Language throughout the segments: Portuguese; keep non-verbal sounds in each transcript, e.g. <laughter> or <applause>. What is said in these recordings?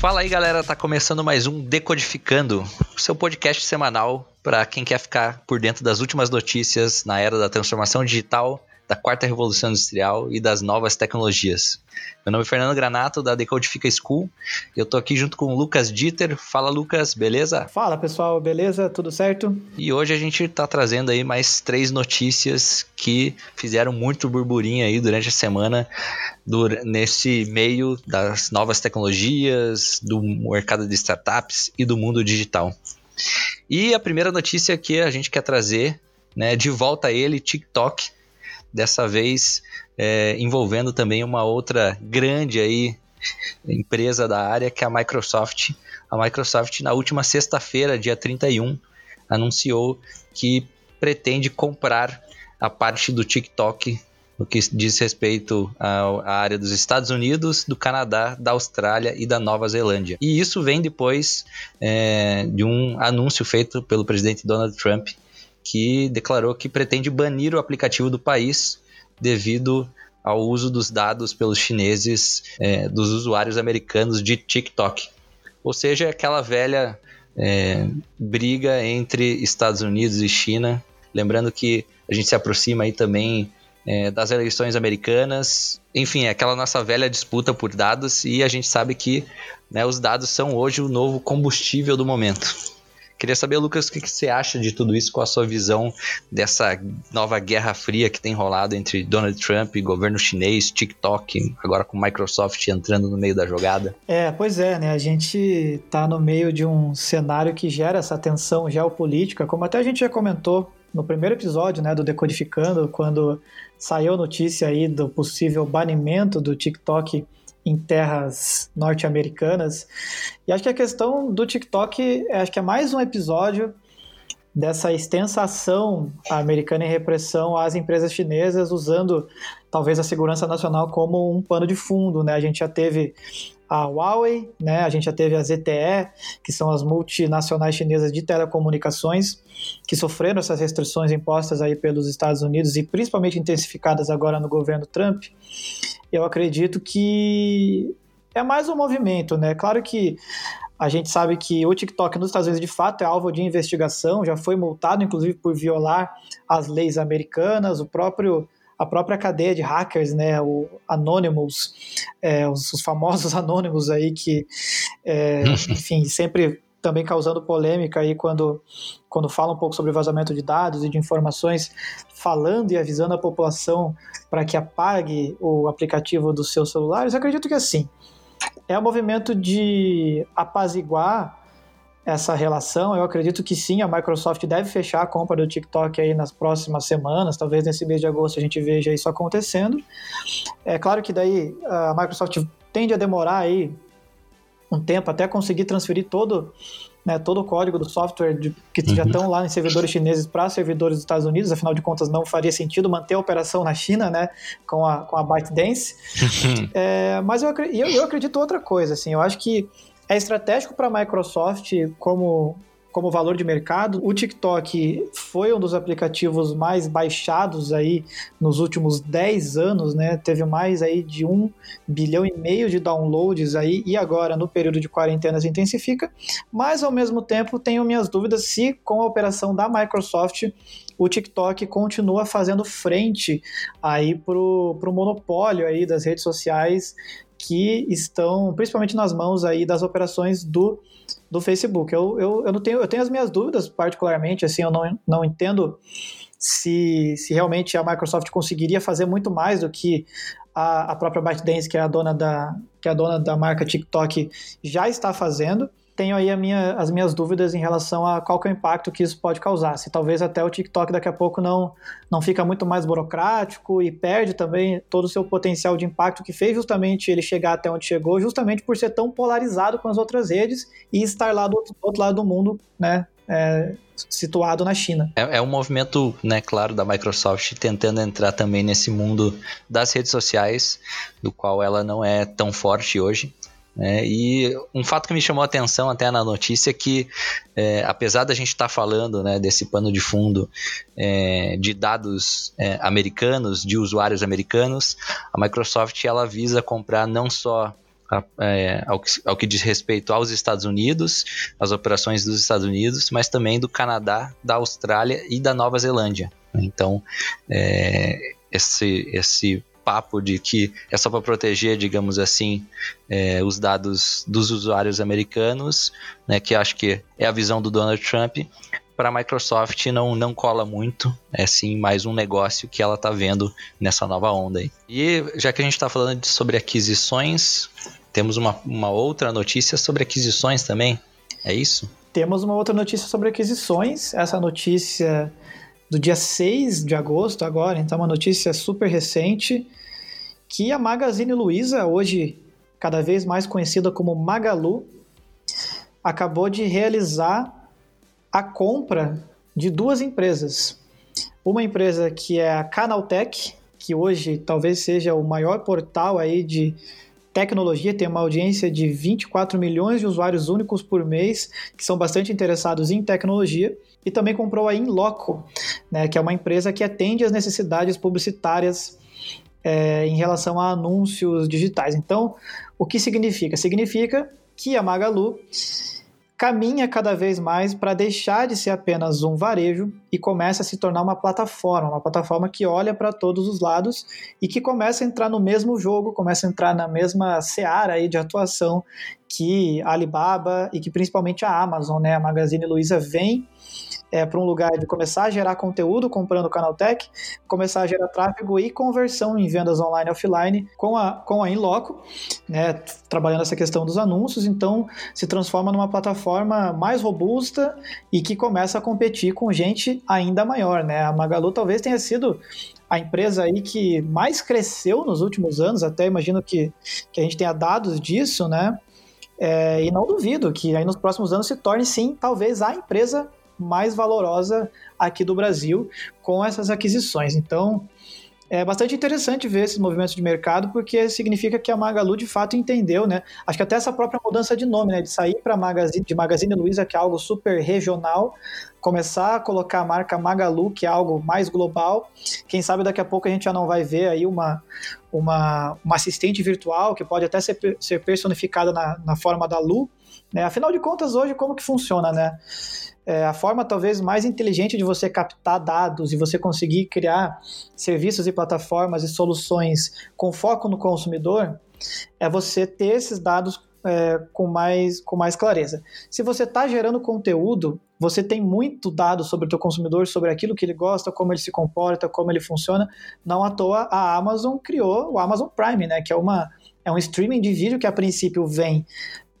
Fala aí, galera, tá começando mais um Decodificando, seu podcast semanal para quem quer ficar por dentro das últimas notícias na era da transformação digital, da quarta revolução industrial e das novas tecnologias. Meu nome é Fernando Granato, da Decodifica School. Eu tô aqui junto com o Lucas Dieter. Fala, Lucas, beleza? Fala, pessoal, beleza? Tudo certo? E hoje a gente tá trazendo aí mais três notícias que fizeram muito burburinho aí durante a semana nesse meio das novas tecnologias, do mercado de startups e do mundo digital. E a primeira notícia que a gente quer trazer, né, de volta a ele, TikTok, dessa vez é, envolvendo também uma outra grande aí empresa da área, que é a Microsoft. A Microsoft, na última sexta-feira, dia 31, anunciou que pretende comprar a parte do TikTok no que diz respeito à, área dos Estados Unidos, do Canadá, da Austrália e da Nova Zelândia. E isso vem depois é, de um anúncio feito pelo presidente Donald Trump, que declarou que pretende banir o aplicativo do país devido ao uso dos dados pelos chineses é, dos usuários americanos de TikTok. Ou seja, aquela velha é, briga entre Estados Unidos e China. Lembrando que a gente se aproxima aí também é, das eleições americanas. Enfim, é aquela nossa velha disputa por dados e a gente sabe que né, os dados são hoje o novo combustível do momento. Queria saber, Lucas, o que, que você acha de tudo isso, com a sua visão dessa nova guerra fria que tem rolado entre Donald Trump, governo chinês, TikTok, agora com Microsoft entrando no meio da jogada? É, pois é, né? A gente está no meio de um cenário que gera essa tensão geopolítica, como até a gente já comentou no primeiro episódio, né, do Decodificando, quando saiu notícia aí do possível banimento do TikTok em terras norte-americanas. E acho que a questão do TikTok, acho que é mais um episódio dessa extensa ação americana em repressão às empresas chinesas, usando talvez a segurança nacional como um pano de fundo. Né? A gente já teve a Huawei, né? a gente já teve a ZTE, que são as multinacionais chinesas de telecomunicações, que sofreram essas restrições impostas aí pelos Estados Unidos e principalmente intensificadas agora no governo Trump eu acredito que é mais um movimento, né? Claro que a gente sabe que o TikTok nos Estados Unidos de fato é alvo de investigação, já foi multado inclusive por violar as leis americanas, o próprio a própria cadeia de hackers, né, o Anonymous, é, os, os, famosos <laughs> Anonymous aí que, é, <laughs> enfim, sempre também causando polêmica aí quando, quando fala um pouco sobre vazamento de dados e de informações, falando e avisando a população para que apague o aplicativo dos seus celulares, eu acredito que assim, é um movimento de apaziguar essa relação. Eu acredito que sim, a Microsoft deve fechar a compra do TikTok aí nas próximas semanas, talvez nesse mês de agosto a gente veja isso acontecendo. É claro que daí a Microsoft tende a demorar aí um tempo até conseguir transferir todo, né, todo o código do software de, que uhum. já estão lá em servidores chineses para servidores dos Estados Unidos, afinal de contas não faria sentido manter a operação na China, né, com a, com a ByteDance. Uhum. <laughs> É, mas eu, eu, eu acredito outra coisa, assim, eu acho que é estratégico para a Microsoft como como valor de mercado. O TikTok foi um dos aplicativos mais baixados aí nos últimos 10 anos, né? Teve mais aí de um bilhão e meio de downloads aí e agora no período de quarentena se intensifica. Mas ao mesmo tempo tenho minhas dúvidas se com a operação da Microsoft o TikTok continua fazendo frente aí pro, pro monopólio aí das redes sociais que estão principalmente nas mãos aí das operações do do Facebook. Eu, eu, eu, não tenho, eu tenho as minhas dúvidas, particularmente, assim, eu não, não entendo se, se realmente a Microsoft conseguiria fazer muito mais do que a, a própria ByteDance, que é a dona da, que é a dona da marca TikTok, já está fazendo tenho aí minha, as minhas dúvidas em relação a qual é o impacto que isso pode causar. Se talvez até o TikTok daqui a pouco não, não fica muito mais burocrático e perde também todo o seu potencial de impacto que fez justamente ele chegar até onde chegou, justamente por ser tão polarizado com as outras redes e estar lá do outro, do outro lado do mundo, né? É, situado na China. É, é um movimento, né, claro, da Microsoft tentando entrar também nesse mundo das redes sociais, do qual ela não é tão forte hoje. Né? E um fato que me chamou a atenção até na notícia é que, é, apesar da gente estar tá falando né, desse pano de fundo é, de dados é, americanos, de usuários americanos, a Microsoft ela visa comprar não só é, ao, que, ao, que, diz respeito aos Estados Unidos, as operações dos Estados Unidos, mas também do Canadá, da Austrália e da Nova Zelândia. Então, é, esse, esse papo de que é só para proteger, digamos assim, é, os dados dos usuários americanos, né, que acho que é a visão do Donald Trump, para a Microsoft não, não cola muito, é sim mais um negócio que ela está vendo nessa nova onda aí. E já que a gente está falando de, sobre aquisições, temos uma, uma outra notícia sobre aquisições também, é isso? Temos uma outra notícia sobre aquisições. Essa notícia do dia 6 de agosto, agora, então uma notícia super recente, que a Magazine Luiza, hoje cada vez mais conhecida como Magalu, acabou de realizar a compra de duas empresas. Uma empresa que é a Canaltech, que hoje talvez seja o maior portal aí de tecnologia, tem uma audiência de 24 milhões de usuários únicos por mês, que são bastante interessados em tecnologia, e também comprou a Inloco, né, que é uma empresa que atende às necessidades publicitárias é, em relação a anúncios digitais. Então, o que significa? Significa que a Magalu caminha cada vez mais para deixar de ser apenas um varejo e começa a se tornar uma plataforma, uma plataforma que olha para todos os lados e que começa a entrar no mesmo jogo, começa a entrar na mesma seara aí de atuação que a Alibaba e que principalmente a Amazon, né? A Magazine Luiza vem é, para um lugar de começar a gerar conteúdo comprando o Canaltech, começar a gerar tráfego e conversão em vendas online e offline com a, com a Inloco, né, trabalhando essa questão dos anúncios, então se transforma numa plataforma mais robusta e que começa a competir com gente ainda maior. Né? A Magalu talvez tenha sido a empresa aí que mais cresceu nos últimos anos, até imagino que, que a gente tenha dados disso, né? É, e não duvido que aí nos próximos anos se torne sim, talvez a empresa mais valorosa aqui do Brasil com essas aquisições. Então, é bastante interessante ver esses movimentos de mercado, porque significa que a Magalu de fato entendeu, né? Acho que até essa própria mudança de nome, né? De sair para Magazine, de Magazine Luiza, que é algo super regional, começar a colocar a marca Magalu, que é algo mais global. Quem sabe daqui a pouco a gente já não vai ver aí uma, uma, uma assistente virtual que pode até ser, ser personificada na, na forma da Lu. Né? Afinal de contas, hoje, como que funciona, né? é, a forma talvez mais inteligente de você captar dados e você conseguir criar serviços e plataformas e soluções com foco no consumidor é você ter esses dados é, com, mais, com mais clareza. Se você está gerando conteúdo, você tem muito dado sobre o teu consumidor, sobre aquilo que ele gosta, como ele se comporta, como ele funciona. Não à toa a Amazon criou o Amazon Prime, né, que é, uma, é um streaming de vídeo que a princípio vem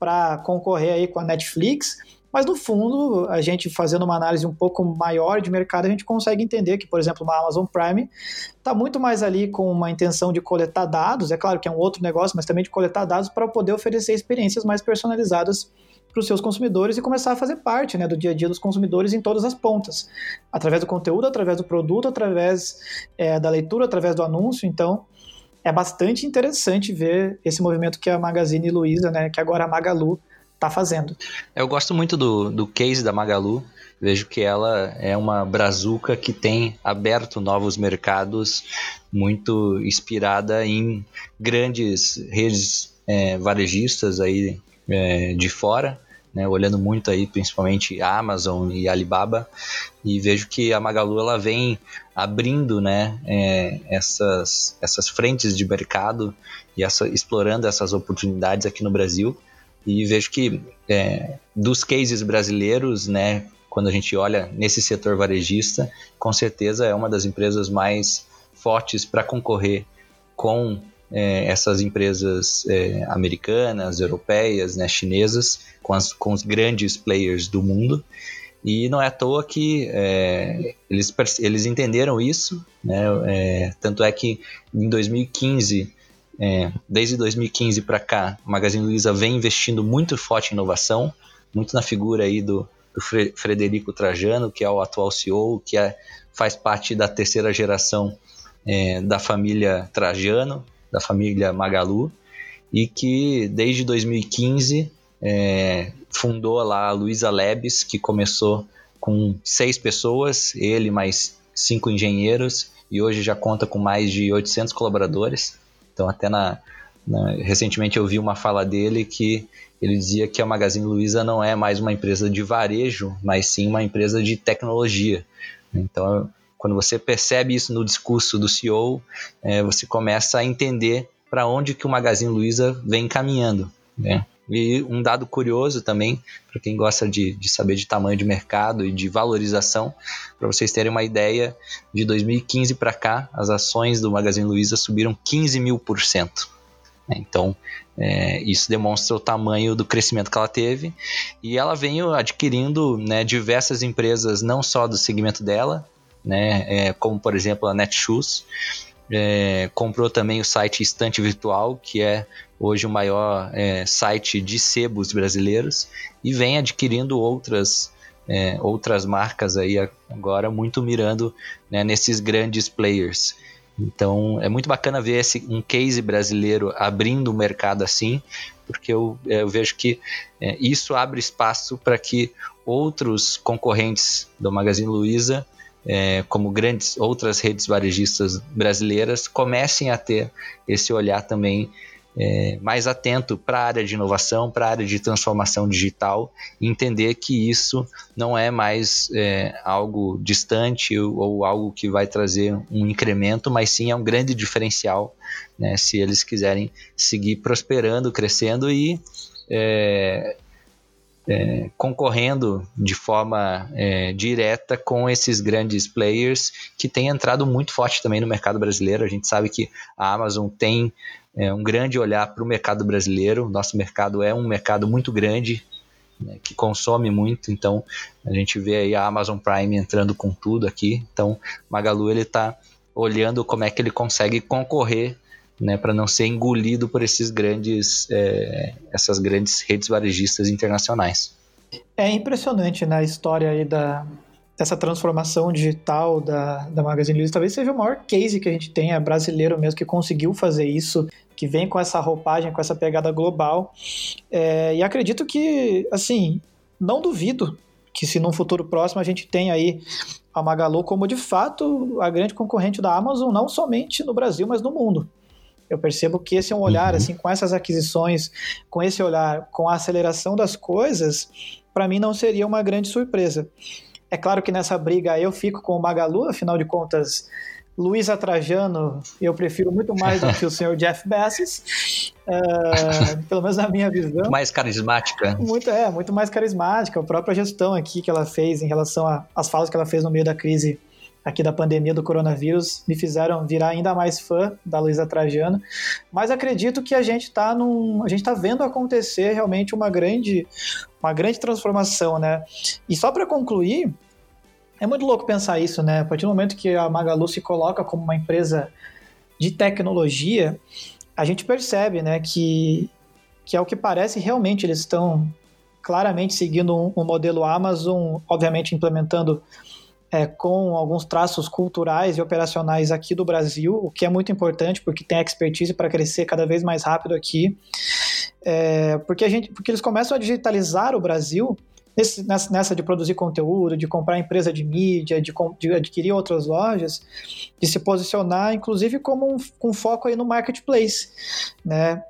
para concorrer aí com a Netflix, mas no fundo, a gente fazendo uma análise um pouco maior de mercado, a gente consegue entender que, por exemplo, uma Amazon Prime está muito mais ali com uma intenção de coletar dados, é claro que é um outro negócio, mas também de coletar dados para poder oferecer experiências mais personalizadas para os seus consumidores e começar a fazer parte né, do dia a dia dos consumidores em todas as pontas, através do conteúdo, através do produto, através é, da leitura, através do anúncio. Então, é bastante interessante ver esse movimento que a Magazine Luiza, né, que agora a Magalu, está fazendo. Eu gosto muito do, do case da Magalu. Vejo que ela é uma brazuca que tem aberto novos mercados, muito inspirada em grandes redes é, varejistas aí é, de fora. Né, olhando muito aí, principalmente a Amazon e a Alibaba, e vejo que a Magalu ela vem abrindo né, é, essas, essas frentes de mercado e essa, explorando essas oportunidades aqui no Brasil. E vejo que é, dos cases brasileiros, né, quando a gente olha nesse setor varejista, com certeza é uma das empresas mais fortes para concorrer com é, essas empresas é, americanas, europeias, né, chinesas, com, as, com os grandes players do mundo. E não é à toa que é, eles, eles entenderam isso, né? É, tanto é que em 2015 é, desde 2015 para cá, o Magazine Luiza vem investindo muito forte em inovação, muito na figura aí do, do Frederico Trajano, que é o atual CEO, que é, faz parte da terceira geração da família Trajano, da família Magalu. e que desde 2015 é, fundou lá a Luiza Labs, que começou com seis pessoas, ele mais cinco engenheiros, e hoje já conta com mais de 800 colaboradores. Então, até na, na, recentemente eu vi uma fala dele que ele dizia que a Magazine Luiza não é mais uma empresa de varejo, mas sim uma empresa de tecnologia. Então, quando você percebe isso no discurso do CEO, é, você começa a entender para onde que o Magazine Luiza vem caminhando. Né? E um dado curioso também, para quem gosta de, de, saber de tamanho de mercado e de valorização, para vocês terem uma ideia, de 2015 para cá, as ações do Magazine Luiza subiram 15 mil por cento. Então, é, isso demonstra o tamanho do crescimento que ela teve. E ela veio adquirindo né, diversas empresas, não só do segmento dela, né, é, como por exemplo a Netshoes, é, comprou também o site Estante Virtual, que é hoje o maior é, site de sebos brasileiros, e vem adquirindo outras, é, outras marcas aí agora, muito mirando né, nesses grandes players. Então é muito bacana ver esse, um case brasileiro abrindo o mercado assim, porque eu, eu vejo que é, isso abre espaço para que outros concorrentes do Magazine Luiza é, como grandes outras redes varejistas brasileiras, comecem a ter esse olhar também é, mais atento para a área de inovação, para a área de transformação digital, entender que isso não é mais é, algo distante ou, ou, algo que vai trazer um incremento, mas sim é um grande diferencial né, se eles quiserem seguir prosperando, crescendo e é, é, concorrendo de forma é, direta com esses grandes players que têm entrado muito forte também no mercado brasileiro. A gente sabe que a Amazon tem é, um grande olhar para o mercado brasileiro. Nosso mercado é um mercado muito grande, né, que consome muito. Então a gente vê aí a Amazon Prime entrando com tudo aqui. Então Magalu ele está olhando como é que ele consegue concorrer né, para não ser engolido por esses grandes, é, essas grandes redes varejistas internacionais. É impressionante na né, história aí da, dessa transformação digital da, da Magazine Luiza. Talvez seja o maior case que a gente é brasileiro mesmo, que conseguiu fazer isso, que vem com essa roupagem, com essa pegada global. É, e acredito que, assim, não duvido que se num futuro próximo a gente tem aí a Magalu como de fato a grande concorrente da Amazon, não somente no Brasil, mas no mundo. Eu percebo que esse é um olhar, uhum. assim, com essas aquisições, com esse olhar, com a aceleração das coisas, para mim não seria uma grande surpresa. É claro que nessa briga eu fico com o Magalu, afinal de contas, Luiz Trajano eu prefiro muito mais do que o senhor <laughs> Jeff Bezos, uh, pelo menos na minha visão. Muito mais carismática. Muito, é, muito mais carismática. A própria gestão aqui que ela fez em relação às falas que ela fez no meio da crise aqui da pandemia do coronavírus me fizeram virar ainda mais fã da Luísa Trajano, mas acredito que a gente está num, a gente está vendo acontecer realmente uma grande, uma grande transformação, né? E só para concluir, é muito louco pensar isso, né? A partir do momento que a Magalu se coloca como uma empresa de tecnologia, a gente percebe, né, que que é o que parece realmente eles estão claramente seguindo um, um modelo Amazon, obviamente implementando é, com alguns traços culturais e operacionais aqui do Brasil, o que é muito importante porque tem expertise para crescer cada vez mais rápido aqui. É, porque, a gente, porque eles começam a digitalizar o Brasil nesse, nessa de produzir conteúdo, de comprar empresa de mídia, de, de, adquirir outras lojas, de se posicionar, inclusive como um, com foco aí no marketplace, né?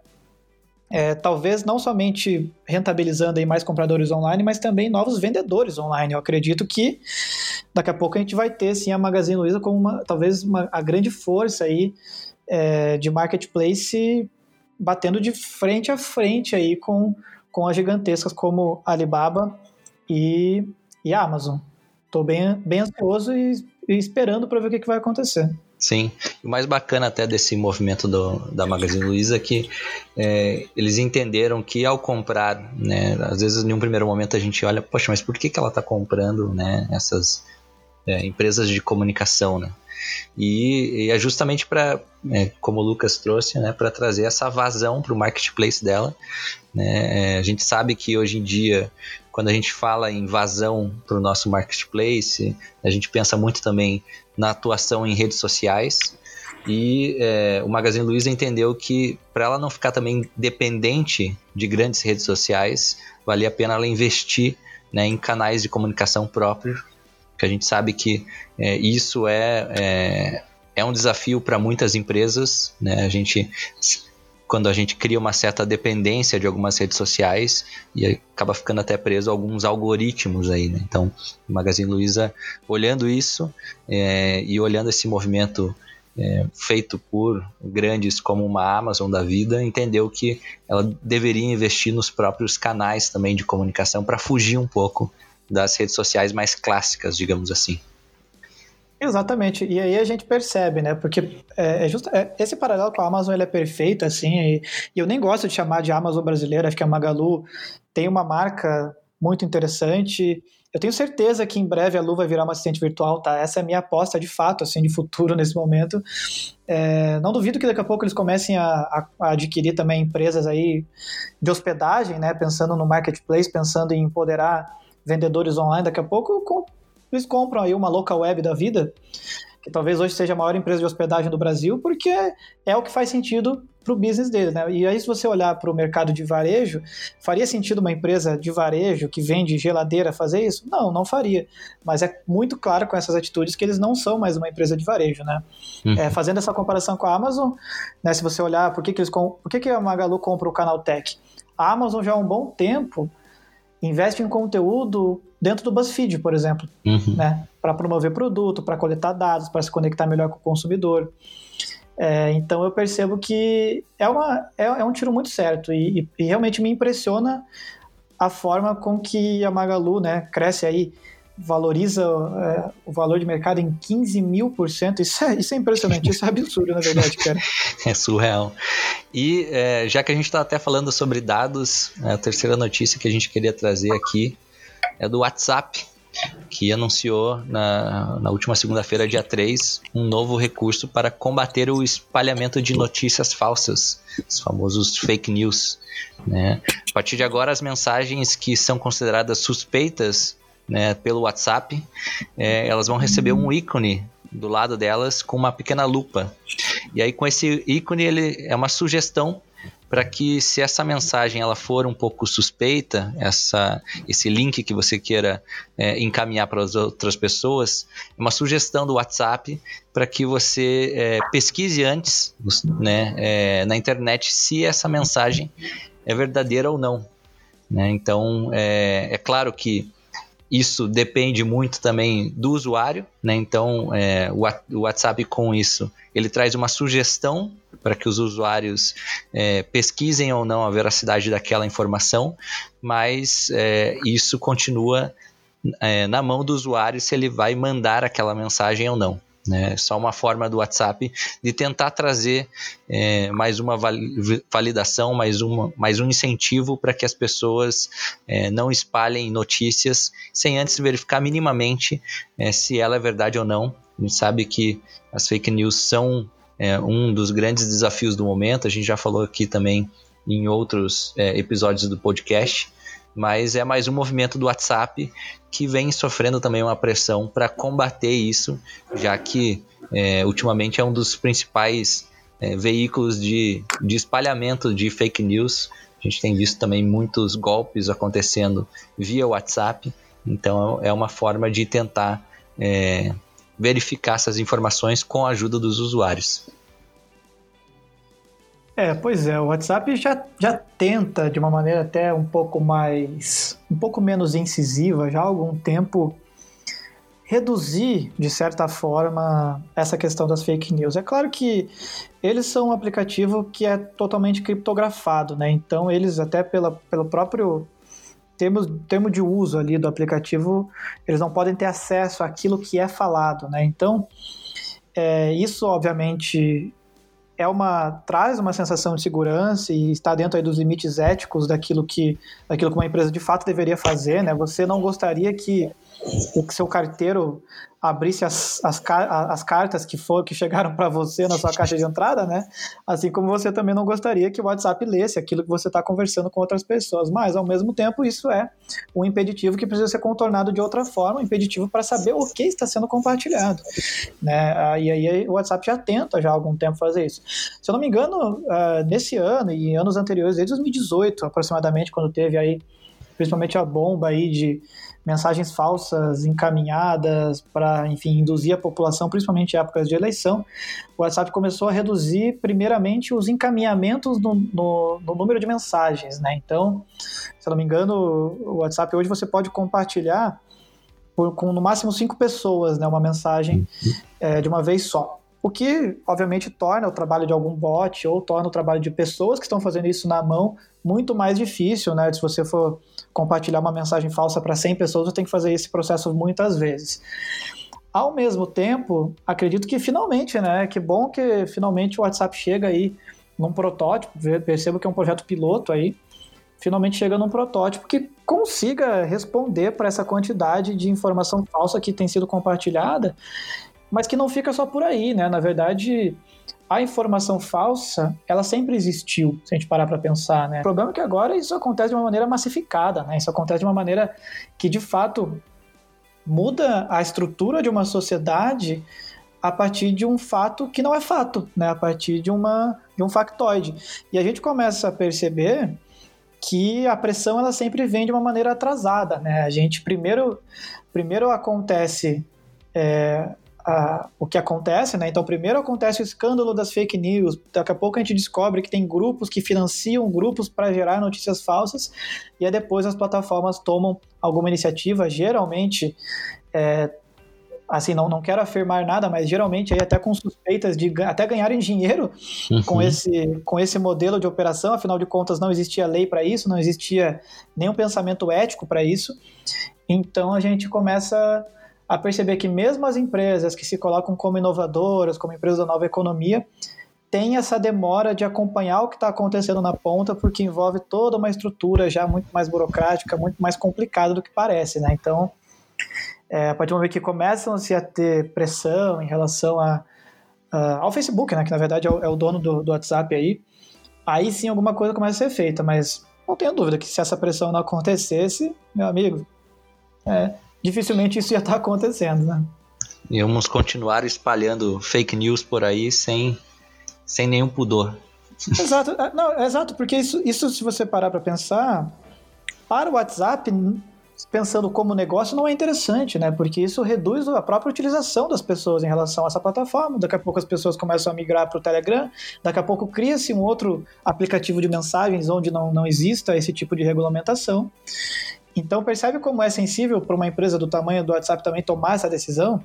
é, talvez não somente rentabilizando aí mais compradores online, mas também novos vendedores online. Eu acredito que daqui a pouco a gente vai ter sim a Magazine Luiza como uma, talvez uma, a grande força aí é, de marketplace batendo de frente a frente aí com, com as gigantescas como Alibaba e, e Amazon. Estou bem, bem ansioso e, e esperando para ver o que, que vai acontecer. Sim, o mais bacana até desse movimento do, da Magazine Luiza é que é, eles entenderam que ao comprar, né, às vezes em um primeiro momento a gente olha, poxa, mas por que, que ela está comprando né, essas é, empresas de comunicação, né? E, e é justamente para, é, como o Lucas trouxe, né, para trazer essa vazão para o marketplace dela. Né? É, a gente sabe que hoje em dia, quando a gente fala em vazão para o nosso marketplace, a gente pensa muito também na atuação em redes sociais. e é, o Magazine Luiza entendeu que para ela não ficar também dependente de grandes redes sociais, valia a pena ela investir né, em canais de comunicação próprios, que a gente sabe que é, isso é, é, é um desafio para muitas empresas. Né? A gente quando a gente cria uma certa dependência de algumas redes sociais e acaba ficando até preso a alguns algoritmos aí, né? Então, o Magazine Luiza, olhando isso é, e olhando esse movimento é, feito por grandes como uma Amazon da vida, entendeu que ela deveria investir nos próprios canais também de comunicação para fugir um pouco das redes sociais mais clássicas, digamos assim. Exatamente, e aí a gente percebe, né? Porque é, é justo, é, esse paralelo com a Amazon ele é perfeito, assim, e, e, eu nem gosto de chamar de Amazon brasileira, acho que a Magalu tem uma marca muito interessante. Eu tenho certeza que em breve a Lu vai virar uma assistente virtual, tá? Essa é a minha aposta de fato, assim, de futuro nesse momento. É, não duvido que daqui a pouco eles comecem a, a, a, adquirir também empresas aí de hospedagem, né? Pensando no marketplace, pensando em empoderar vendedores online. Daqui a pouco com, eles compram aí uma local web da vida, que talvez hoje seja a maior empresa de hospedagem do Brasil, porque é o que faz sentido para o business deles. Né? E aí, se você olhar para o mercado de varejo, faria sentido uma empresa de varejo que vende geladeira fazer isso? Não, não faria. Mas é muito claro com essas atitudes que eles não são mais uma empresa de varejo. Né? Uhum. É, fazendo essa comparação com a Amazon, né, se você olhar por que, que, eles, por que, que a Magalu compra o canal Tech, a Amazon já há um bom tempo investe em conteúdo dentro do BuzzFeed, por exemplo, uhum. né? Para promover produto, para coletar dados, para se conectar melhor com o consumidor. É, então eu percebo que é, uma, é, é um tiro muito certo e, e, realmente me impressiona a forma com que a Magalu né, cresce aí, valoriza é, o valor de mercado em 15 mil por cento. Isso é, isso é impressionante, isso é absurdo, na verdade, cara. <laughs> é surreal. E é, já que a gente está até falando sobre dados, a terceira notícia que a gente queria trazer aqui é do WhatsApp, que anunciou na, na última segunda-feira, dia 3, um novo recurso para combater o espalhamento de notícias falsas, os famosos fake news. Né? A partir de agora, as mensagens que são consideradas suspeitas né, pelo WhatsApp, é, elas vão receber um ícone do lado delas com uma pequena lupa. E aí com esse ícone ele é uma sugestão para que se essa mensagem ela for um pouco suspeita, essa, esse link que você queira é, encaminhar para as outras pessoas, é uma sugestão do WhatsApp para que você é, pesquise antes né, é, na internet se essa mensagem é verdadeira ou não. Né? Então, é, é claro que isso depende muito também do usuário, né? Então, é, o WhatsApp com isso, ele traz uma sugestão para que os usuários é, pesquisem ou não a veracidade daquela informação, mas é, isso continua é, na mão do usuário se ele vai mandar aquela mensagem ou não. Né? Só uma forma do WhatsApp de tentar trazer é, mais uma validação, mais, uma, mais um incentivo para que as pessoas é, não espalhem notícias sem antes verificar minimamente é, se ela é verdade ou não. A gente sabe que as fake news são é, um dos grandes desafios do momento, a gente já falou aqui também em outros é, episódios do podcast mas é mais um movimento do WhatsApp que vem sofrendo também uma pressão para combater isso, já que é, ultimamente é um dos principais é, veículos de, de espalhamento de fake news. A gente tem visto também muitos golpes acontecendo via WhatsApp, então é uma forma de tentar é, verificar essas informações com a ajuda dos usuários. É, pois é, o WhatsApp já, já tenta de uma maneira até um pouco mais, um pouco menos incisiva, já há algum tempo, reduzir, de certa forma, essa questão das fake news. É claro que eles são um aplicativo que é totalmente criptografado, né? Então eles até pela, pelo próprio termo, termo de uso ali do aplicativo, eles não podem ter acesso àquilo que é falado, né? Então, é, isso obviamente é uma traz uma sensação de segurança e está dentro aí dos limites éticos daquilo que daquilo que uma empresa de fato deveria fazer, né? Você não gostaria que o seu carteiro abrisse as, as, as cartas que for que chegaram para você na sua caixa de entrada, né? Assim como você também não gostaria que o WhatsApp lesse aquilo que você está conversando com outras pessoas. Mas, ao mesmo tempo, isso é um impeditivo que precisa ser contornado de outra forma, um impeditivo para saber o que está sendo compartilhado. Né? E aí o WhatsApp já tenta já há algum tempo fazer isso. Se eu não me engano, uh, nesse ano e anos anteriores, desde 2018 aproximadamente, quando teve aí principalmente a bomba aí de mensagens falsas encaminhadas para, enfim, induzir a população, principalmente em épocas de eleição, o WhatsApp começou a reduzir, primeiramente, os encaminhamentos no, no, no número de mensagens, né? Então, se eu não me engano, o WhatsApp hoje você pode compartilhar por, com no máximo cinco pessoas, né, uma mensagem é, de uma vez só. O que, obviamente, torna o trabalho de algum bot ou torna o trabalho de pessoas que estão fazendo isso na mão muito mais difícil, né? Se você for compartilhar uma mensagem falsa para 100 pessoas, você tem que fazer esse processo muitas vezes. Ao mesmo tempo, acredito que finalmente, né? Que bom que finalmente o WhatsApp chega aí num protótipo, percebo que é um projeto piloto aí, finalmente chega num protótipo que consiga responder para essa quantidade de informação falsa que tem sido compartilhada, mas que não fica só por aí, né? Na verdade, a informação falsa, ela sempre existiu, se a gente parar para pensar, né? O problema é que agora isso acontece de uma maneira massificada, né? Isso acontece de uma maneira que, de fato, muda a estrutura de uma sociedade a partir de um fato que não é fato, né? A partir de, uma, de um factoide. E a gente começa a perceber que a pressão ela sempre vem de uma maneira atrasada, né? A gente primeiro, primeiro acontece é, a, o que acontece, né? Então, primeiro acontece o escândalo das fake news, daqui a pouco a gente descobre que tem grupos que financiam grupos para gerar notícias falsas, e aí depois as plataformas tomam alguma iniciativa, geralmente. É, assim, não, não quero afirmar nada, mas geralmente aí até com suspeitas de até ganharem dinheiro uhum. com, esse, com esse modelo de operação, afinal de contas não existia lei para isso, não existia nenhum pensamento ético para isso. Então a gente começa a perceber que mesmo as empresas que se colocam como inovadoras, como empresas da nova economia, têm essa demora de acompanhar o que está acontecendo na ponta, porque envolve toda uma estrutura já muito mais burocrática, muito mais complicada do que parece, né? Então, é, a partir do momento que começam-se a ter pressão em relação a, a, ao Facebook, né, que na verdade é o, é o dono do, do, WhatsApp aí, aí sim alguma coisa começa a ser feita, mas não tenho dúvida que se essa pressão não acontecesse, meu amigo, é, dificilmente isso ia estar acontecendo, né? Íamos continuar espalhando fake news por aí sem, sem nenhum pudor. Exato, é, não, exato, porque isso, isso se você parar para pensar, para o WhatsApp, pensando como negócio, não é interessante, né? Porque isso reduz a própria utilização das pessoas em relação a essa plataforma. Daqui a pouco as pessoas começam a migrar para o Telegram, daqui a pouco cria-se um outro aplicativo de mensagens onde não, não exista esse tipo de regulamentação. Então percebe como é sensível para uma empresa do tamanho do WhatsApp também tomar essa decisão?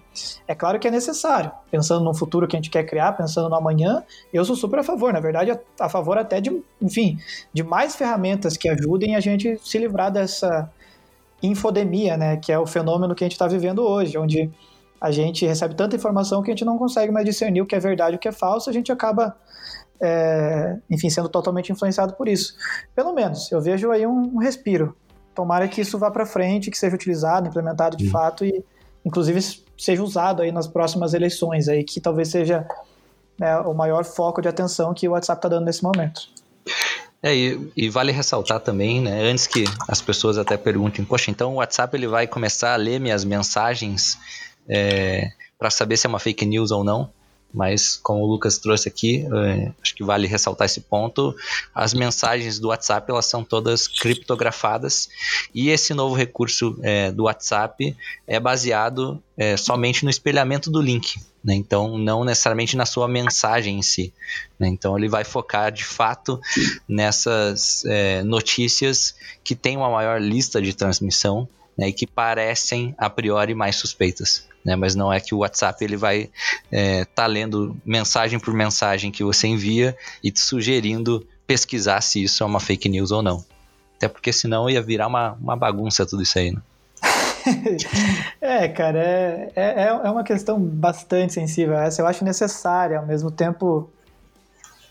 É claro que é necessário. Pensando no futuro que a gente quer criar, pensando no amanhã, eu sou super a favor. Na verdade, a favor até de, enfim, de mais ferramentas que ajudem a gente se livrar dessa infodemia, né? Que é o fenômeno que a gente está vivendo hoje, onde a gente recebe tanta informação que a gente não consegue mais discernir o que é verdade e o que é falso, a gente acaba é, enfim, sendo totalmente influenciado por isso. Pelo menos, eu vejo aí um, um respiro tomara que isso vá para frente, que seja utilizado, implementado de fato e, inclusive, seja usado aí nas próximas eleições, aí que talvez seja né, o maior foco de atenção que o WhatsApp está dando nesse momento. É, e, e, vale ressaltar também, né, antes que as pessoas até perguntem, poxa, então o WhatsApp ele vai começar a ler minhas mensagens é, para saber se é uma fake news ou não mas como o Lucas trouxe aqui, é, acho que vale ressaltar esse ponto, as mensagens do WhatsApp elas são todas criptografadas e esse novo recurso é, do WhatsApp é baseado é, somente no espelhamento do link, né? então não necessariamente na sua mensagem em si. Né? Então ele vai focar de fato nessas é, notícias que têm uma maior lista de transmissão né, e que parecem a priori mais suspeitas. Né, mas não é que o WhatsApp ele vai estar é, tá lendo mensagem por mensagem que você envia e te sugerindo pesquisar se isso é uma fake news ou não. Até porque senão ia virar uma, uma bagunça tudo isso aí. Né? <laughs> é, cara, é, é, é uma questão bastante sensível essa. Eu acho necessária, ao mesmo tempo.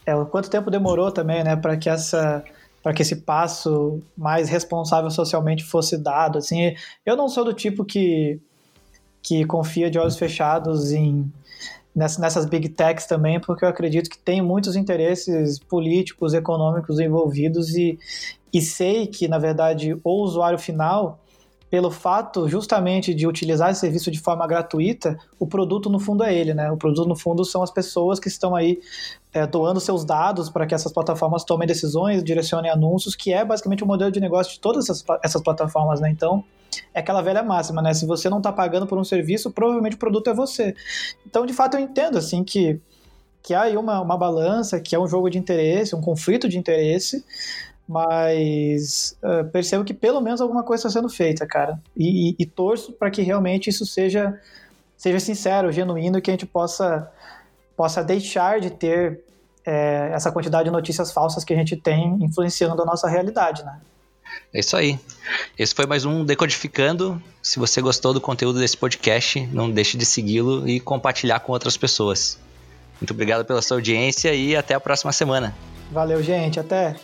É, quanto tempo demorou também, né, para que essa para que esse passo mais responsável socialmente fosse dado. Assim, eu não sou do tipo que que confia de olhos fechados em nessas big techs também, porque eu acredito que tem muitos interesses políticos, econômicos envolvidos e, e sei que, na verdade, o usuário final, pelo fato justamente de utilizar esse serviço de forma gratuita, o produto no fundo é ele, né? O produto no fundo são as pessoas que estão aí é, doando seus dados para que essas plataformas tomem decisões, direcionem anúncios, que é basicamente o modelo de negócio de todas essas, essas plataformas, né? Então, é aquela velha máxima, né? Se você não está pagando por um serviço, provavelmente o produto é você. Então, de fato, eu entendo, assim, que, que há aí uma, uma balança, que é um jogo de interesse, um conflito de interesse, mas uh, percebo que pelo menos alguma coisa está sendo feita, cara. E, e, e torço para que realmente isso seja, seja sincero, genuíno, e que a gente possa, possa deixar de ter é, essa quantidade de notícias falsas que a gente tem influenciando a nossa realidade, né? É isso aí. Esse foi mais um Decodificando. Se você gostou do conteúdo desse podcast, não deixe de segui-lo e compartilhar com outras pessoas. Muito obrigado pela sua audiência e até a próxima semana. Valeu, gente. Até.